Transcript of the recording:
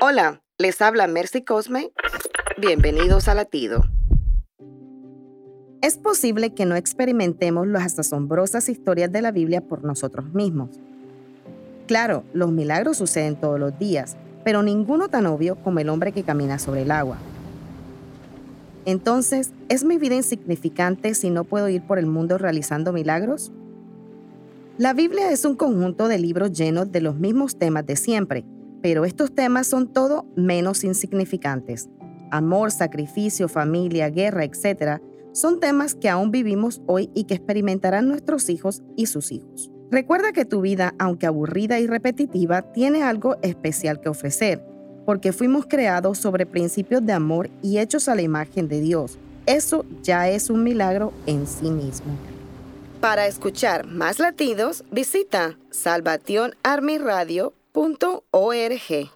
Hola, les habla Mercy Cosme. Bienvenidos a Latido. Es posible que no experimentemos las asombrosas historias de la Biblia por nosotros mismos. Claro, los milagros suceden todos los días, pero ninguno tan obvio como el hombre que camina sobre el agua. Entonces, ¿es mi vida insignificante si no puedo ir por el mundo realizando milagros? La Biblia es un conjunto de libros llenos de los mismos temas de siempre, pero estos temas son todo menos insignificantes. Amor, sacrificio, familia, guerra, etc. son temas que aún vivimos hoy y que experimentarán nuestros hijos y sus hijos. Recuerda que tu vida, aunque aburrida y repetitiva, tiene algo especial que ofrecer, porque fuimos creados sobre principios de amor y hechos a la imagen de Dios. Eso ya es un milagro en sí mismo. Para escuchar más latidos, visita salvationarmyradio.org.